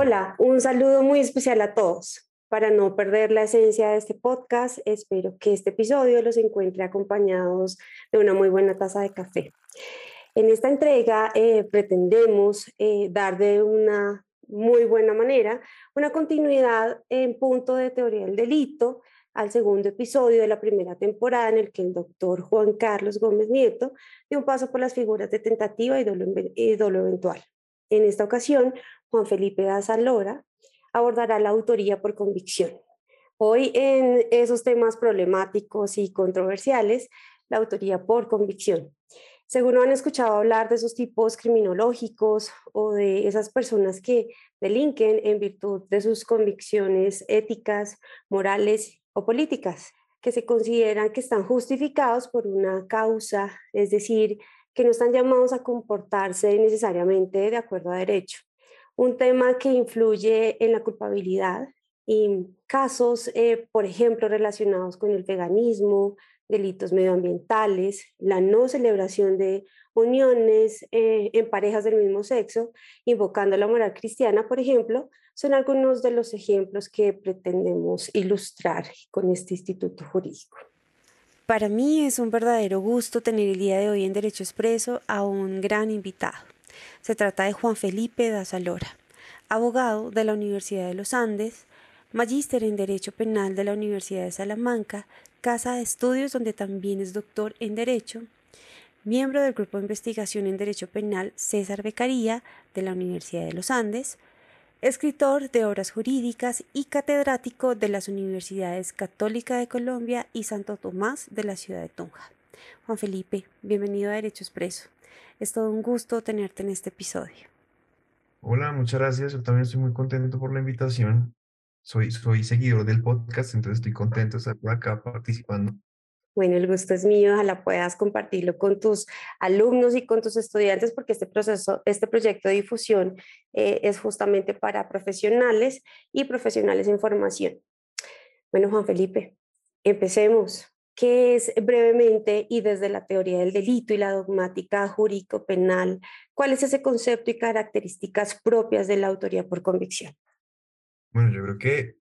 Hola, un saludo muy especial a todos. Para no perder la esencia de este podcast, espero que este episodio los encuentre acompañados de una muy buena taza de café. En esta entrega eh, pretendemos eh, dar de una muy buena manera una continuidad en punto de teoría del delito al segundo episodio de la primera temporada en el que el doctor Juan Carlos Gómez Nieto dio un paso por las figuras de tentativa y dolo, eventual. En esta ocasión, Juan Felipe Daza Lora abordará la autoría por convicción. Hoy en esos temas problemáticos y controversiales, la autoría por convicción. Seguro han escuchado hablar de esos tipos criminológicos o de esas personas que delinquen en virtud de sus convicciones éticas, morales o políticas, que se consideran que están justificados por una causa, es decir, que no están llamados a comportarse necesariamente de acuerdo a derecho. Un tema que influye en la culpabilidad y casos, eh, por ejemplo, relacionados con el veganismo, delitos medioambientales, la no celebración de uniones eh, en parejas del mismo sexo, invocando la moral cristiana, por ejemplo, son algunos de los ejemplos que pretendemos ilustrar con este instituto jurídico. Para mí es un verdadero gusto tener el día de hoy en Derecho Expreso a un gran invitado. Se trata de Juan Felipe Dazalora, abogado de la Universidad de los Andes, magíster en Derecho Penal de la Universidad de Salamanca casa de estudios donde también es doctor en Derecho, miembro del Grupo de Investigación en Derecho Penal César Becaría de la Universidad de los Andes, escritor de obras jurídicas y catedrático de las Universidades Católica de Colombia y Santo Tomás de la ciudad de Tunja. Juan Felipe, bienvenido a Derecho Expreso. Es todo un gusto tenerte en este episodio. Hola, muchas gracias. Yo también estoy muy contento por la invitación soy, soy seguidor del podcast, entonces estoy contento de estar por acá participando. Bueno, el gusto es mío, ojalá puedas compartirlo con tus alumnos y con tus estudiantes, porque este proceso, este proyecto de difusión eh, es justamente para profesionales y profesionales en formación. Bueno, Juan Felipe, empecemos. ¿Qué es brevemente y desde la teoría del delito y la dogmática jurídico-penal? ¿Cuál es ese concepto y características propias de la autoría por convicción? Bueno, yo creo que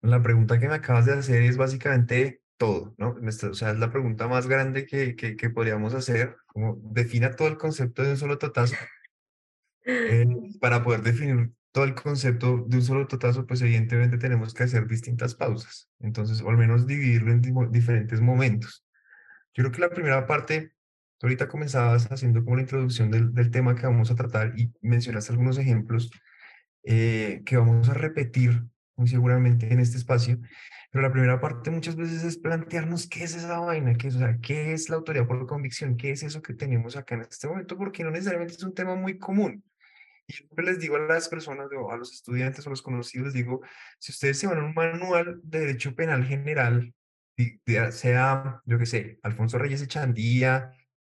la pregunta que me acabas de hacer es básicamente todo, ¿no? O sea, es la pregunta más grande que, que, que podríamos hacer, como defina todo el concepto de un solo totazo. Eh, para poder definir todo el concepto de un solo totazo, pues evidentemente tenemos que hacer distintas pausas. Entonces, o al menos dividirlo en diferentes momentos. Yo creo que la primera parte, ahorita comenzabas haciendo como la introducción del, del tema que vamos a tratar y mencionaste algunos ejemplos eh, que vamos a repetir muy seguramente en este espacio, pero la primera parte muchas veces es plantearnos qué es esa vaina, qué es, o sea, qué es la autoridad por convicción, qué es eso que tenemos acá en este momento, porque no necesariamente es un tema muy común. Y yo les digo a las personas, a los estudiantes o los conocidos, digo, si ustedes se van a un manual de derecho penal general, sea, yo qué sé, Alfonso Reyes Echandía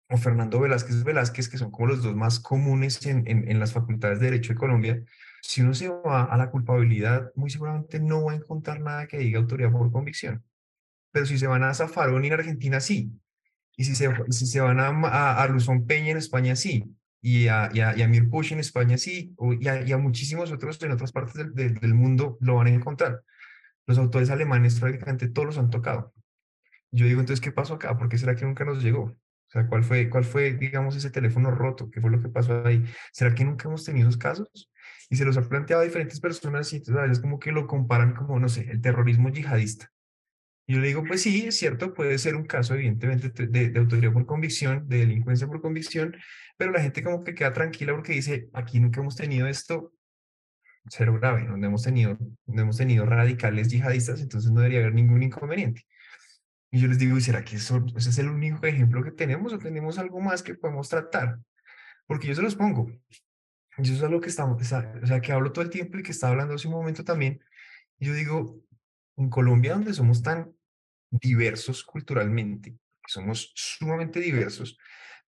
o Fernando Velázquez Velázquez, que son como los dos más comunes en, en, en las facultades de Derecho de Colombia, si uno se va a la culpabilidad, muy seguramente no va a encontrar nada que diga autoridad por convicción. Pero si se van a Zafarón en Argentina, sí. Y si se, si se van a, a, a Luzón Peña en España, sí. Y a, y a, y a Mirpuch en España, sí. y, a, y, a, muchísimos otros en otras partes del, del, mundo lo van a encontrar. Los autores alemanes prácticamente todos los han tocado. Yo digo, entonces, ¿qué pasó acá? ¿Por qué será que nunca nos llegó? O sea, ¿cuál fue, cuál fue, digamos, ese teléfono roto? ¿Qué fue lo que pasó ahí? ¿Será que nunca hemos tenido esos casos? y se los ha planteado a diferentes personas y entonces a veces como que lo comparan como, no sé, el terrorismo yihadista. Yo le digo, pues sí, es cierto, puede ser un caso evidentemente de, de, autoridad por convicción, de delincuencia por convicción, pero la gente como que queda tranquila porque dice, aquí nunca hemos tenido esto, cero grave, no hemos tenido, no hemos tenido radicales yihadistas, entonces no debería haber ningún inconveniente. Y yo les digo, ¿y será que eso, ese es el único ejemplo que tenemos o tenemos algo más que podemos tratar? Porque yo se los pongo. Y eso es algo que estamos, o sea, que hablo todo el tiempo y que estaba hablando hace un momento también. Yo digo, en Colombia, donde somos tan diversos culturalmente, somos sumamente diversos,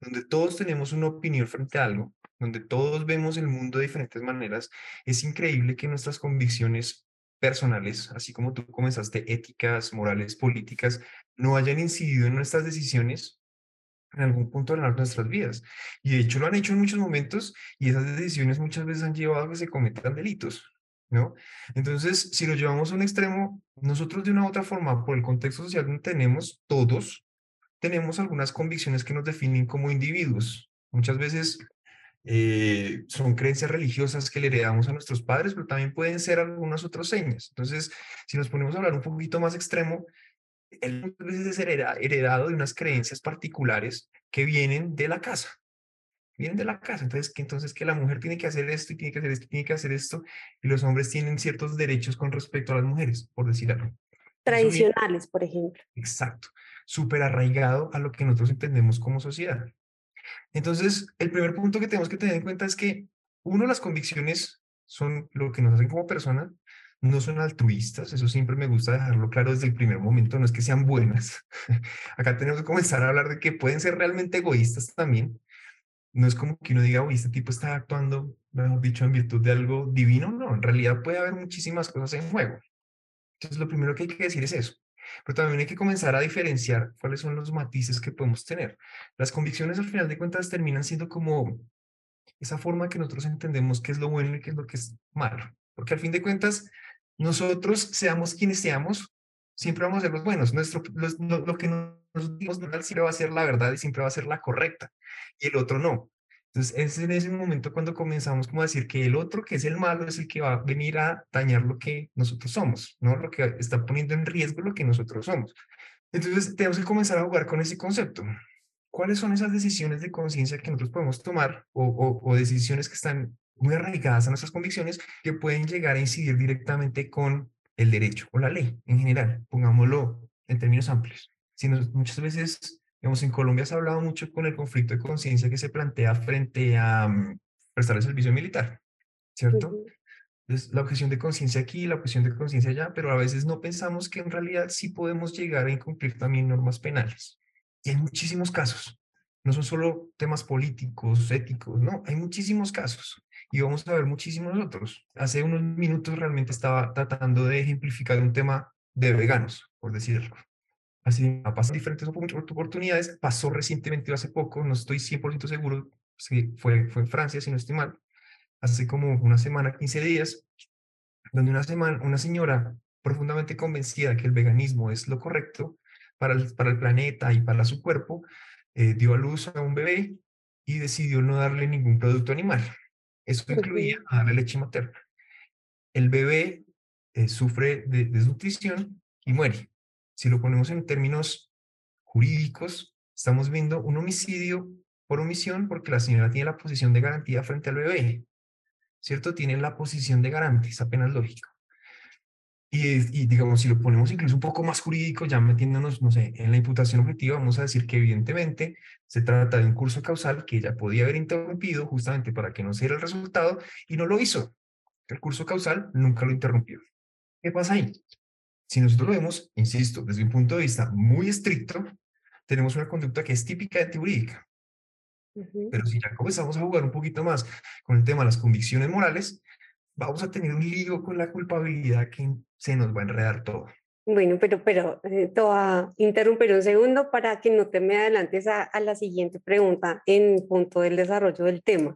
donde todos tenemos una opinión frente a algo, donde todos vemos el mundo de diferentes maneras, es increíble que nuestras convicciones personales, así como tú comenzaste, éticas, morales, políticas, no hayan incidido en nuestras decisiones en algún punto de nuestras vidas. Y de hecho lo han hecho en muchos momentos y esas decisiones muchas veces han llevado a que se cometan delitos. ¿No? Entonces, si lo llevamos a un extremo, nosotros de una u otra forma, por el contexto social que tenemos, todos tenemos algunas convicciones que nos definen como individuos. Muchas veces eh, son creencias religiosas que le heredamos a nuestros padres, pero también pueden ser algunas otras señas. Entonces, si nos ponemos a hablar un poquito más extremo, él muchas veces es heredado de unas creencias particulares que vienen de la casa. Vienen de la casa. Entonces, que, entonces que la mujer tiene que hacer esto y tiene que hacer esto y tiene que hacer esto, y los hombres tienen ciertos derechos con respecto a las mujeres, por decir algo. Tradicionales, por ejemplo. Exacto. Súper arraigado a lo que nosotros entendemos como sociedad. Entonces, el primer punto que tenemos que tener en cuenta es que, uno, las convicciones son lo que nos hacen como personas, no son altruistas, eso siempre me gusta dejarlo claro desde el primer momento, no es que sean buenas. Acá tenemos que comenzar a hablar de que pueden ser realmente egoístas también. No es como que uno diga, uy, este tipo está actuando, mejor dicho, en virtud de algo divino. No, en realidad puede haber muchísimas cosas en juego. Entonces, lo primero que hay que decir es eso. Pero también hay que comenzar a diferenciar cuáles son los matices que podemos tener. Las convicciones al final de cuentas terminan siendo como esa forma que nosotros entendemos qué es lo bueno y qué es lo que es malo. Porque al fin de cuentas, nosotros seamos quienes seamos, siempre vamos a ser los buenos. Nuestro, lo, que nos dimos siempre va a ser la verdad y siempre va a ser la correcta. Y el otro no. Entonces, es en ese momento cuando comenzamos como a decir que el otro, que es el malo, es el que va a venir a dañar lo que nosotros somos, ¿no? Lo que está poniendo en riesgo lo que nosotros somos. Entonces, tenemos que comenzar a jugar con ese concepto. ¿Cuáles son esas decisiones de conciencia que nosotros podemos tomar o, o, decisiones que están muy arraigadas a nuestras convicciones que pueden llegar a incidir directamente con el derecho o la ley en general? Pongámoslo en términos amplios. Si muchas veces Digamos, en Colombia se ha hablado mucho con el conflicto de conciencia que se plantea frente a mm, prestar el servicio militar, ¿cierto? Entonces, la objeción de conciencia aquí, la objeción de conciencia allá, pero a veces no pensamos que en realidad sí podemos llegar a incumplir también normas penales. Y hay muchísimos casos. No son solo temas políticos, éticos, no, hay muchísimos casos. Y vamos a ver muchísimos otros. Hace unos minutos realmente estaba tratando de ejemplificar un tema de veganos, por decirlo. Así ha pasado diferentes oportunidades. Pasó recientemente, hace poco, no estoy 100% seguro, si fue, fue en Francia, si no estoy mal, hace como una semana, 15 días, donde una, semana, una señora profundamente convencida que el veganismo es lo correcto para el, para el planeta y para su cuerpo, eh, dio a luz a un bebé y decidió no darle ningún producto animal. Eso incluía darle leche materna. El bebé eh, sufre de desnutrición y muere. Si lo ponemos en términos jurídicos, estamos viendo un homicidio por omisión porque la señora tiene la posición de garantía frente al bebé, ¿cierto? Tiene la posición de garantía, es apenas lógico. Y, digamos, si lo ponemos incluso un poco más jurídico, ya metiéndonos, no sé, en la imputación objetiva, vamos a decir que evidentemente se trata de un curso causal que ella podía haber interrumpido justamente para que no se diera el resultado y no lo hizo. El curso causal nunca lo interrumpió. ¿Qué pasa ahí? Si nosotros lo vemos, insisto, desde un punto de vista muy estricto, tenemos una conducta que es típica de jurídica. Pero si ya comenzamos a jugar un poquito más con el tema de las convicciones morales, vamos a tener un lío con la culpabilidad que se nos va a enredar todo. Bueno, pero, pero eh, te voy a interrumpir un segundo para que no te me adelantes a, a la siguiente pregunta en punto del desarrollo del tema.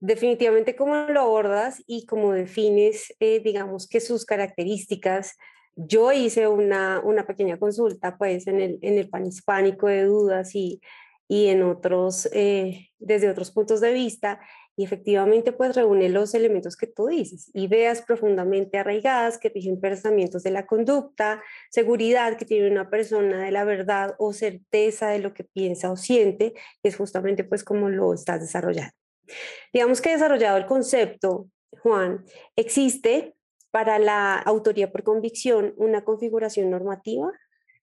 Definitivamente, ¿cómo lo abordas y cómo defines, eh, digamos, que sus características yo hice una, una pequeña consulta pues en el, en el pan hispánico de dudas y, y en otros, eh, desde otros puntos de vista y efectivamente pues reúne los elementos que tú dices, ideas profundamente arraigadas que rigen pensamientos de la conducta, seguridad que tiene una persona de la verdad o certeza de lo que piensa o siente, es justamente pues como lo estás desarrollando. Digamos que desarrollado el concepto, Juan, existe para la autoría por convicción una configuración normativa?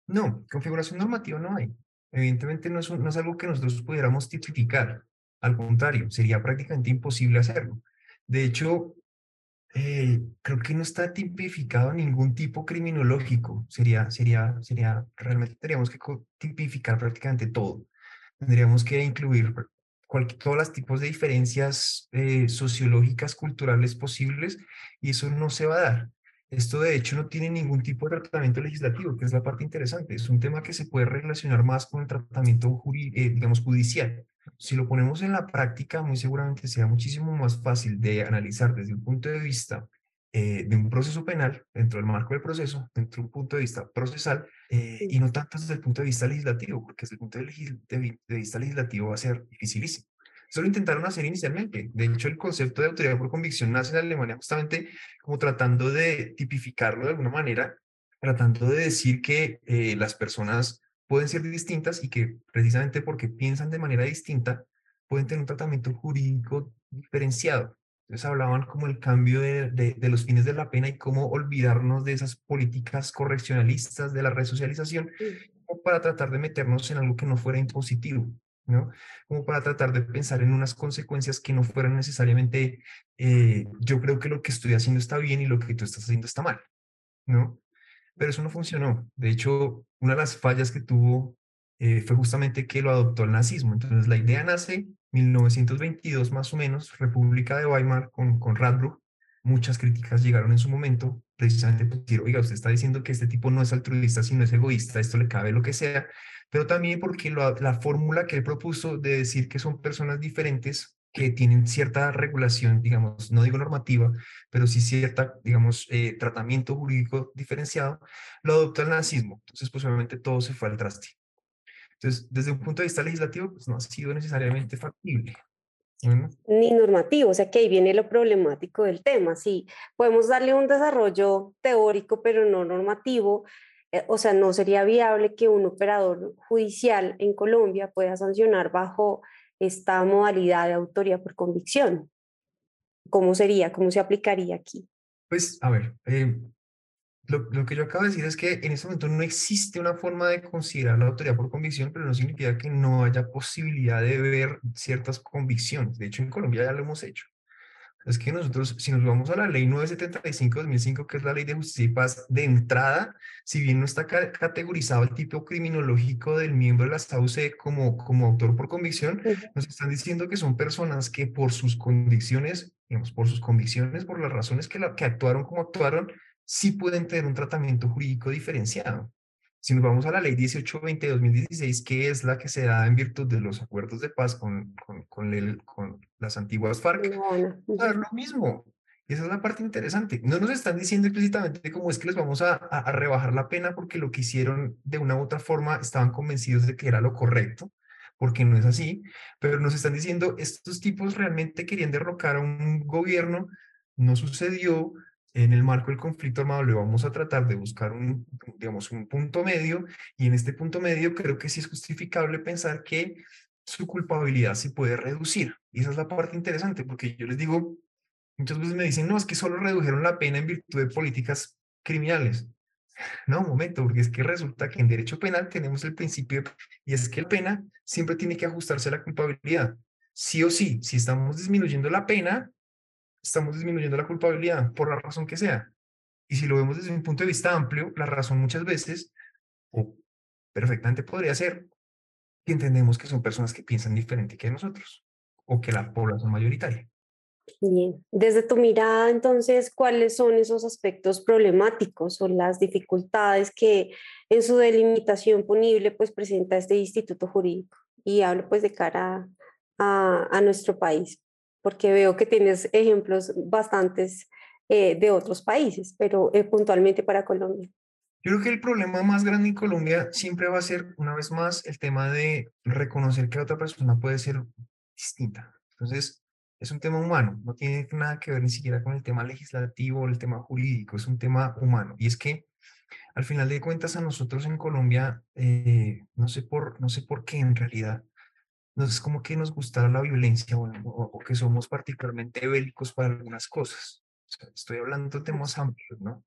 No, configuración normativa no hay. Evidentemente no es, no es algo que nosotros pudiéramos tipificar. Al contrario, sería prácticamente imposible hacerlo. De hecho, eh, creo que no está tipificado ningún tipo criminológico. Sería, sería, sería, realmente tendríamos que tipificar prácticamente todo. Tendríamos que incluir todos los tipos de diferencias eh, sociológicas, culturales posibles, y eso no se va a dar. Esto de hecho no tiene ningún tipo de tratamiento legislativo, que es la parte interesante. Es un tema que se puede relacionar más con el tratamiento, eh, digamos, judicial. Si lo ponemos en la práctica, muy seguramente será muchísimo más fácil de analizar desde el punto de vista eh, de un proceso penal, dentro del marco del proceso, dentro de un punto de vista procesal, eh, y no tanto desde el punto de vista legislativo, porque desde el punto de, vista legislativo va a ser dificilísimo. Eso lo intentaron hacer inicialmente. De hecho, el concepto de autoridad por convicción nace en Alemania justamente como tratando de tipificarlo de alguna manera, tratando de decir que eh, las personas pueden ser distintas y que precisamente porque piensan de manera distinta, pueden tener un tratamiento jurídico diferenciado. Entonces hablaban como el cambio de, de, los fines de la pena y cómo olvidarnos de esas políticas correccionalistas de la resocialización como para tratar de meternos en algo que no fuera impositivo, ¿no? Como para tratar de pensar en unas consecuencias que no fueran necesariamente, eh, yo creo que lo que estoy haciendo está bien y lo que tú estás haciendo está mal, ¿no? Pero eso no funcionó. De hecho, una de las fallas que tuvo eh, fue justamente que lo adoptó el nazismo. Entonces la idea nace 1922 más o menos, República de Weimar con, con Radbruch, muchas críticas llegaron en su momento, precisamente por decir, oiga, usted está diciendo que este tipo no es altruista, sino es egoísta, esto le cabe lo que sea, pero también porque la fórmula que él propuso de decir que son personas diferentes, que tienen cierta regulación, digamos, no digo normativa, pero sí cierta, digamos, eh, tratamiento jurídico diferenciado, lo adoptó el nazismo. Entonces, pues obviamente todo se fue al traste. Entonces, desde un punto de vista legislativo, pues no ha sido necesariamente factible. Ni normativo, o sea que ahí viene lo problemático del tema. Sí, podemos darle un desarrollo teórico, pero no normativo. Eh, o sea, no sería viable que un operador judicial en Colombia pueda sancionar bajo esta modalidad de autoría por convicción. ¿Cómo sería? ¿Cómo se aplicaría aquí? Pues, a ver, eh, lo, que yo acabo de decir es que en este momento no existe una forma de considerar la autoridad por convicción, pero no significa que no haya posibilidad de ver ciertas convicciones. De hecho, en Colombia ya lo hemos hecho. Es que nosotros, si nos vamos a la ley 975-2005, que es la ley de justicia y paz, de entrada, si bien no está categorizado el tipo criminológico del miembro de la SAUCE como, como autor por convicción, nos están diciendo que son personas que por sus convicciones, digamos, por sus convicciones, por las razones que, la, que actuaron como actuaron, sí pueden tener un tratamiento jurídico diferenciado. Si nos vamos a la ley 1820 de 2016, que es la que se da en virtud de los acuerdos de paz con, con, con, el, con las antiguas FARC, va a dar lo mismo. Y esa es la parte interesante. No nos están diciendo explícitamente cómo es que les vamos a, a, rebajar la pena porque lo que hicieron de una u otra forma estaban convencidos de que era lo correcto, porque no es así, pero nos están diciendo, estos tipos realmente querían derrocar a un gobierno, no sucedió, en el marco del conflicto armado le vamos a tratar de buscar un, digamos, un punto medio y en este punto medio creo que sí es justificable pensar que su culpabilidad se puede reducir. Y esa es la parte interesante porque yo les digo, muchas veces me dicen, no, es que solo redujeron la pena en virtud de políticas criminales. No, un momento, porque es que resulta que en derecho penal tenemos el principio y es que la pena siempre tiene que ajustarse a la culpabilidad. Sí o sí, si estamos disminuyendo la pena, estamos disminuyendo la culpabilidad por la razón que sea. Y si lo vemos desde un punto de vista amplio, la razón muchas veces, o perfectamente podría ser, que entendemos que son personas que piensan diferente que nosotros, o que la población mayoritaria. Bien, desde tu mirada, entonces, ¿cuáles son esos aspectos problemáticos o las dificultades que en su delimitación punible pues presenta este instituto jurídico? Y hablo pues de cara a, a nuestro país porque veo que tienes ejemplos bastantes eh, de otros países, pero eh, puntualmente para Colombia. Yo creo que el problema más grande en Colombia siempre va a ser, una vez más, el tema de reconocer que otra persona puede ser distinta. Entonces, es un tema humano, no tiene nada que ver ni siquiera con el tema legislativo o el tema jurídico, es un tema humano. Y es que, al final de cuentas, a nosotros en Colombia, eh, no, sé por, no sé por qué en realidad, no es como que nos gustara la violencia o, que somos particularmente bélicos para algunas cosas. estoy hablando de temas amplios, ¿no?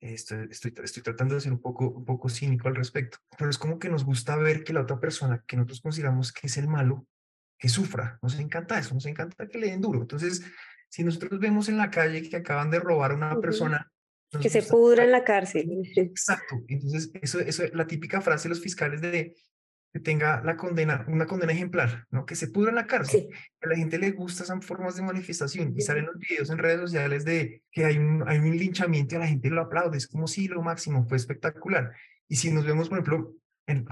Estoy, estoy, estoy, tratando de ser un poco, un poco cínico al respecto, pero es como que nos gusta ver que la otra persona que nosotros consideramos que es el malo, que sufra. Nos encanta eso, nos encanta que le den duro. Entonces, si nosotros vemos en la calle que acaban de robar a una persona, que se pudra en la cárcel. Exacto. Entonces, eso es la típica frase de los fiscales de que tenga la condena, una condena ejemplar, ¿no? Que se pudra en la cárcel. Que a la gente le gusta esas formas de manifestación y salen los videos en redes sociales de que hay un, hay un linchamiento y a la gente lo aplaude. Es como si lo máximo, fue espectacular. Y si nos vemos, por ejemplo, en,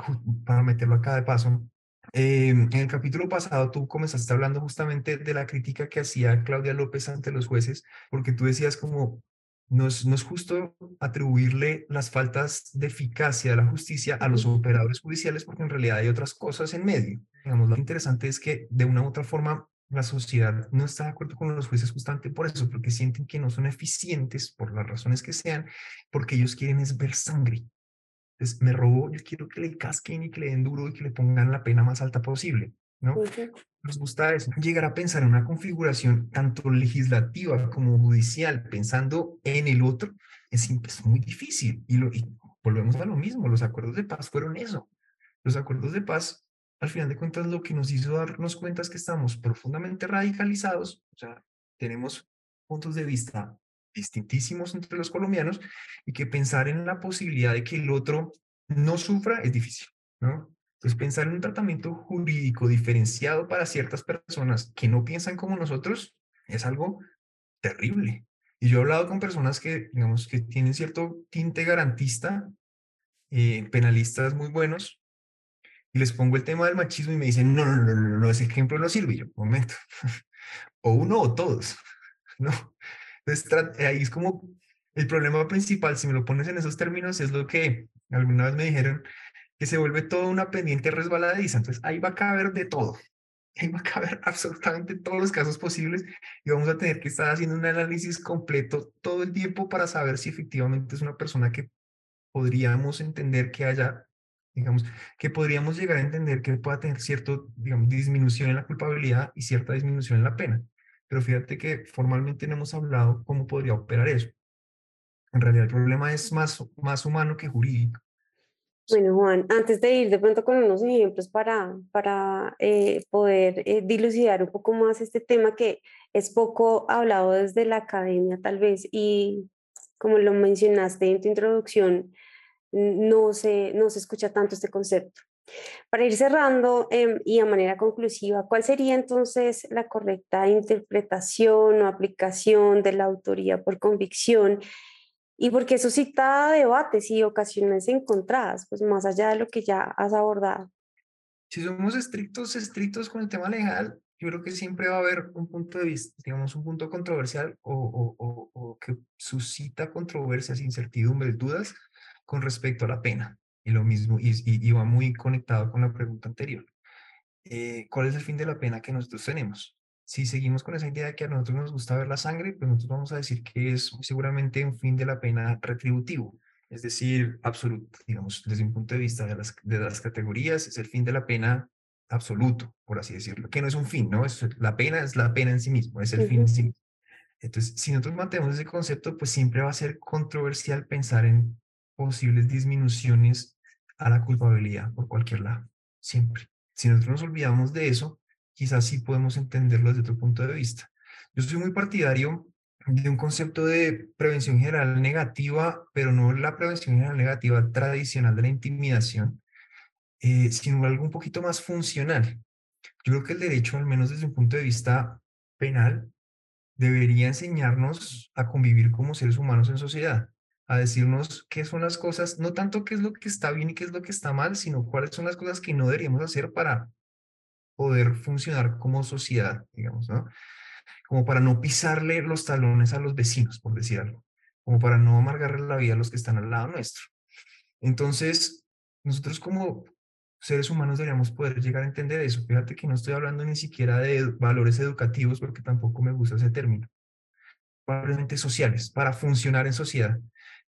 para meterlo acá de paso, eh, en el capítulo pasado tú comenzaste hablando justamente de la crítica que hacía Claudia López ante los jueces, porque tú decías como, no es, no es justo atribuirle las faltas de eficacia de la justicia a los operadores judiciales porque en realidad hay otras cosas en medio. Digamos, lo interesante es que de una u otra forma la sociedad no está de acuerdo con los jueces justamente por eso, porque sienten que no son eficientes por las razones que sean, porque ellos quieren es ver sangre. Entonces, me robó, yo quiero que le casquen y que le den duro y que le pongan la pena más alta posible, ¿no? Nos gusta eso. Llegar a pensar en una configuración tanto legislativa como judicial, pensando en el otro, es, es muy difícil. Y, lo, y volvemos a lo mismo, los acuerdos de paz fueron eso. Los acuerdos de paz al final de cuentas lo que nos hizo darnos cuenta es que estamos profundamente radicalizados, o sea, tenemos puntos de vista distintísimos entre los colombianos y que pensar en la posibilidad de que el otro no sufra es difícil, ¿no? Entonces, pensar en un tratamiento jurídico diferenciado para ciertas personas que no piensan como nosotros es algo terrible. Y yo he hablado con personas que, digamos, que tienen cierto tinte garantista, eh, penalistas muy buenos, y les pongo el tema del machismo y me dicen, no, no, no, no, no ese ejemplo no sirve. Y yo, momento, o uno o todos, ¿no? Entonces, ahí es como el problema principal, si me lo pones en esos términos, es lo que alguna vez me dijeron, que se vuelve toda una pendiente resbaladiza. Entonces, ahí va a caber de todo. Ahí va a caber absolutamente todos los casos posibles y vamos a tener que estar haciendo un análisis completo todo el tiempo para saber si efectivamente es una persona que podríamos entender que haya digamos, que podríamos llegar a entender que pueda tener cierto, digamos, disminución en la culpabilidad y cierta disminución en la pena. Pero fíjate que formalmente no hemos hablado cómo podría operar eso. En realidad el problema es más, más humano que jurídico. Bueno, Juan, antes de ir de pronto con unos ejemplos para, para eh, poder eh, dilucidar un poco más este tema que es poco hablado desde la academia tal vez y como lo mencionaste en tu introducción, no se, no se escucha tanto este concepto. Para ir cerrando em, y a manera conclusiva, ¿cuál sería entonces la correcta interpretación o aplicación de la autoría por convicción? Y porque eso suscita debates y ocasiones encontradas, pues más allá de lo que ya has abordado. Si somos estrictos, estrictos con el tema legal, yo creo que siempre va a haber un punto de vista, digamos, un punto controversial o, o, o que suscita controversias, incertidumbres, dudas con respecto a la pena. Y lo mismo, y, va muy conectado con la pregunta anterior. Eh, ¿Cuál es el fin de la pena que nosotros tenemos? Si seguimos con esa idea de que a nosotros nos gusta ver la sangre, pues nosotros vamos a decir que es seguramente un fin de la pena retributivo, es decir, absoluto, digamos, desde un punto de vista de las, de las categorías, es el fin de la pena absoluto, por así decirlo, que no es un fin, ¿no? Es, la pena es la pena en sí mismo, es el fin en sí mismo. Entonces, si nosotros mantenemos ese concepto, pues siempre va a ser controversial pensar en posibles disminuciones a la culpabilidad por cualquier lado, siempre. Si nosotros nos olvidamos de eso, quizás sí podemos entenderlo desde otro punto de vista. Yo soy muy partidario de un concepto de prevención general negativa, pero no la prevención general negativa tradicional de la intimidación, eh, sino algo un poquito más funcional. Yo creo que el derecho, al menos desde un punto de vista penal, debería enseñarnos a convivir como seres humanos en sociedad a decirnos qué son las cosas, no tanto qué es lo que está bien y qué es lo que está mal, sino cuáles son las cosas que no deberíamos hacer para poder funcionar como sociedad, digamos, ¿no? Como para no pisarle los talones a los vecinos, por decir algo, como para no amargarle la vida a los que están al lado nuestro. Entonces, nosotros como seres humanos deberíamos poder llegar a entender eso. Fíjate que no estoy hablando ni siquiera de valores educativos, porque tampoco me gusta ese término. Valores sociales, para funcionar en sociedad.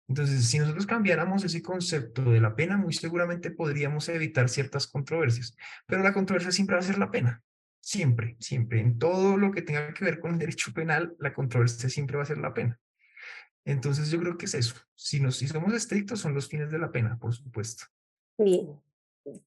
Entonces, si nosotros cambiáramos ese concepto de la pena, muy seguramente podríamos evitar ciertas controversias, pero la controversia siempre va a ser la pena, siempre, siempre. En todo lo que tenga que ver con el derecho penal, la controversia siempre va a ser la pena. Entonces, yo creo que es eso. Si, nos, si somos estrictos, son los fines de la pena, por supuesto. Bien.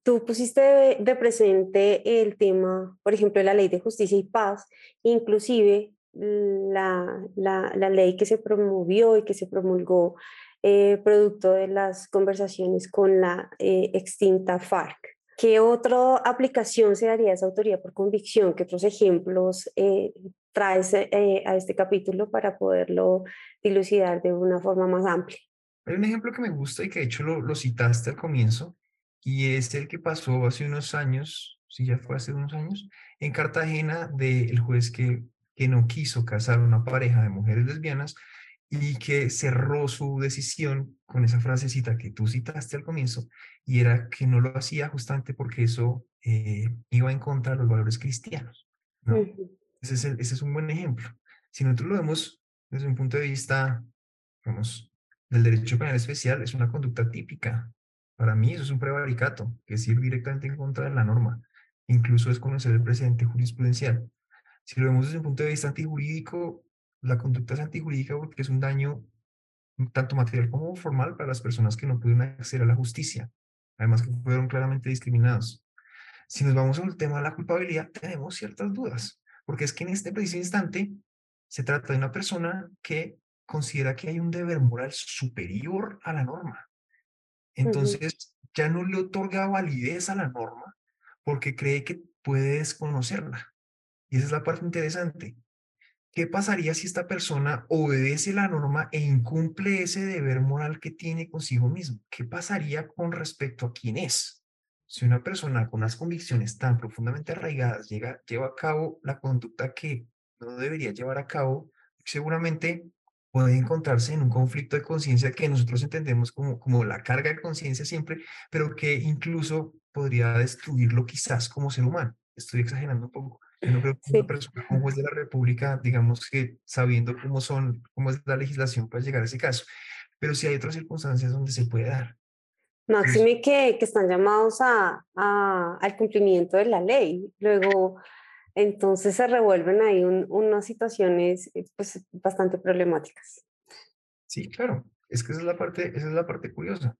Tú pusiste de presente el tema, por ejemplo, de la ley de justicia y paz, inclusive la, la, la, ley que se promovió y que se promulgó eh, producto de las conversaciones con la eh, extinta FARC. ¿Qué otra aplicación se daría a esa autoría por convicción? ¿Qué otros ejemplos eh, traes a este capítulo para poderlo dilucidar de una forma más amplia? Hay un ejemplo que me gusta y que de hecho lo, citaste al comienzo, y es el que pasó hace unos años, si ya fue hace unos años, en Cartagena del juez que, que no quiso casar una pareja de mujeres lesbianas y que cerró su decisión con esa frasecita que tú citaste al comienzo, y era que no lo hacía justamente porque eso eh, iba en contra de los valores cristianos. ¿no? ese, es ese es un buen ejemplo. Si nosotros lo vemos desde un punto de vista, digamos, del derecho penal especial, es una conducta típica. Para mí eso es un prevaricato, que es ir directamente en contra de la norma. Incluso es conocer el precedente jurisprudencial. Si lo vemos desde un punto de vista antijurídico, la conducta es antijurídica porque es un daño tanto material como formal para las personas que no pudieron acceder a la justicia, además que fueron claramente discriminados. Si nos vamos al tema de la culpabilidad, tenemos ciertas dudas, porque es que en este preciso instante se trata de una persona que considera que hay un deber moral superior a la norma. Entonces, ya no le otorga validez a la norma porque cree que puede desconocerla. Y esa es la parte interesante. ¿Qué pasaría si esta persona obedece la norma e incumple ese deber moral que tiene consigo mismo? ¿Qué pasaría con respecto a quién es? Si una persona con unas convicciones tan profundamente arraigadas llega, lleva a cabo la conducta que no debería llevar a cabo, seguramente puede encontrarse en un conflicto de conciencia que nosotros entendemos como, como la carga de conciencia siempre, pero que incluso podría destruirlo quizás como ser humano. Estoy exagerando un poco. Yo no creo que una persona como juez de la República, digamos que sabiendo cómo son, cómo es la legislación, pueda llegar a ese caso. Pero sí hay otras circunstancias donde se puede dar. Máxime que, que están llamados a, a, al cumplimiento de la ley. Luego, entonces se revuelven ahí unas situaciones eh, pues, bastante problemáticas. Sí, claro. Es que esa es la parte, esa es la parte curiosa.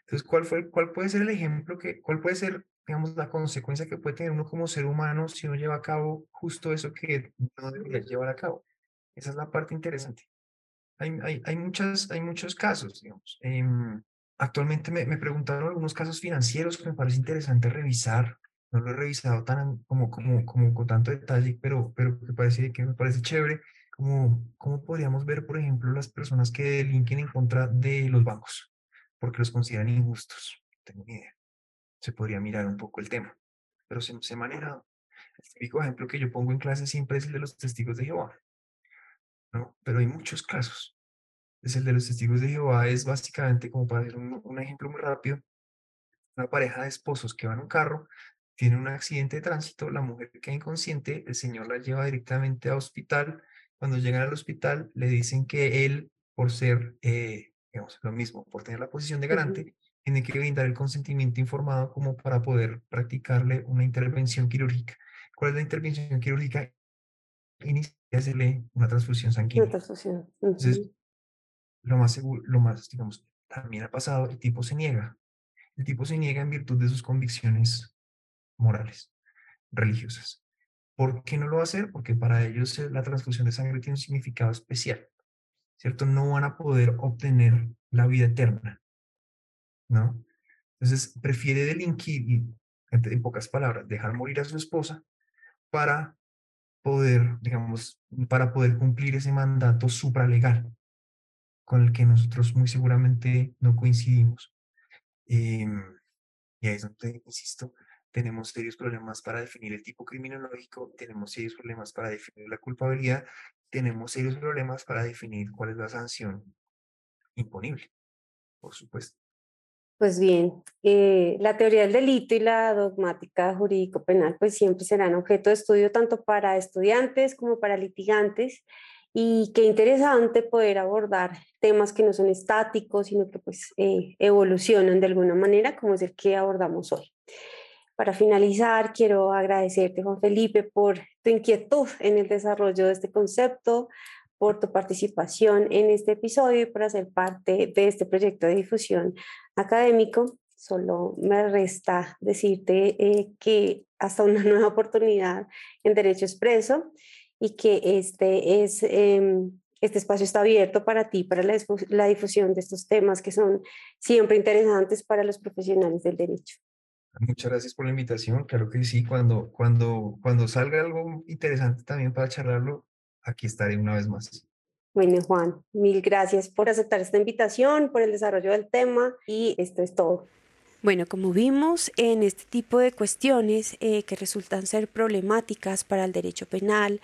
Entonces, ¿cuál, fue, ¿cuál puede ser el ejemplo que, cuál puede ser digamos, la consecuencia que puede tener uno como ser humano si no lleva a cabo justo eso que no debería llevar a cabo. Esa es la parte interesante. Hay, hay, hay, muchas, hay muchos casos, digamos. Em, actualmente me, me, preguntaron algunos casos financieros que me parece interesante revisar. No lo he revisado tan como, como, como con tanto detalle, pero, pero me parece, que me parece chévere. Como, ¿Cómo podríamos ver, por ejemplo, las personas que delinquen en contra de los bancos? Porque los consideran injustos. No tengo ni idea se podría mirar un poco el tema, pero se, se maneja. El típico ejemplo que yo pongo en clase siempre es el de los testigos de Jehová, ¿no? Pero hay muchos casos. Es el de los testigos de Jehová, es básicamente, como para hacer un, un ejemplo muy rápido, una pareja de esposos que van en un carro, tienen un accidente de tránsito, la mujer queda inconsciente, el señor la lleva directamente a hospital, cuando llegan al hospital le dicen que él, por ser, eh, digamos, lo mismo, por tener la posición de garante, tiene que brindar el consentimiento informado como para poder practicarle una intervención quirúrgica. ¿Cuál es la intervención quirúrgica? Iniciarle una transfusión sanguínea. Una transfusión. Entonces, lo más seguro, lo más, digamos, también ha pasado, el tipo se niega. El tipo se niega en virtud de sus convicciones morales, religiosas. ¿Por qué no lo va a hacer? Porque para ellos eh, la transfusión de sangre tiene un significado especial, ¿cierto? No van a poder obtener la vida eterna ¿no? Entonces prefiere delinquir, en pocas palabras, dejar morir a su esposa para poder, digamos, para poder cumplir ese mandato supralegal con el que nosotros muy seguramente no coincidimos. Em, y ahí es donde, insisto, tenemos serios problemas para definir el tipo criminológico, tenemos serios problemas para definir la culpabilidad, tenemos serios problemas para definir cuál es la sanción imponible, por supuesto. Pues bien, eh, la teoría del delito y la dogmática jurídico-penal pues siempre serán objeto de estudio tanto para estudiantes como para litigantes y qué interesante poder abordar temas que no son estáticos, sino que pues eh, evolucionan de alguna manera como es el que abordamos hoy. Para finalizar, quiero agradecerte, Juan Felipe, por tu inquietud en el desarrollo de este concepto, por tu participación en este episodio y por hacer parte de este proyecto de difusión académico. Solo me resta decirte eh, que hasta una nueva oportunidad en Derecho Expreso y que este, es, em, este espacio está abierto para ti, para la, la difusión de estos temas que son siempre interesantes para los profesionales del derecho. Muchas gracias por la invitación. Claro que sí, cuando, cuando, cuando salga algo interesante también para charlarlo, aquí estaré una vez más. Bueno, Juan, mil gracias por aceptar esta invitación, por el desarrollo del tema y esto es todo. Bueno, como vimos en este tipo de cuestiones eh, que resultan ser problemáticas para el derecho penal,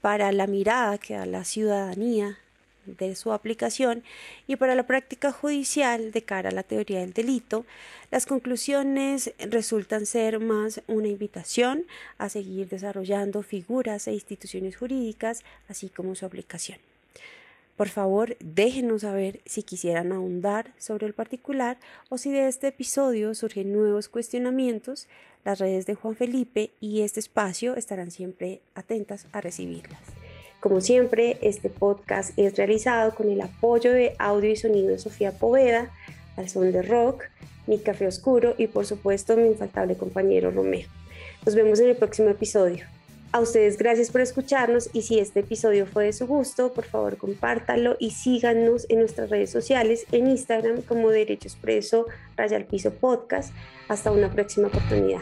para la mirada que da la ciudadanía de su aplicación y para la práctica judicial de cara a la teoría del delito, las conclusiones resultan ser más una invitación a seguir desarrollando figuras e instituciones jurídicas, así como su aplicación. Por favor, déjenos saber si quisieran ahondar sobre el particular o si de este episodio surgen nuevos cuestionamientos. Las redes de Juan Felipe y este espacio estarán siempre atentas a recibirlas. Como siempre, este podcast es realizado con el apoyo de audio y sonido de Sofía Poveda, al son de rock, mi café oscuro y por supuesto mi infaltable compañero Romeo. Nos vemos en el próximo episodio. A ustedes gracias por escucharnos y si este episodio fue de su gusto, por favor compártalo y síganos en nuestras redes sociales en Instagram como Derecho Expreso, Raya al Piso Podcast. Hasta una próxima oportunidad.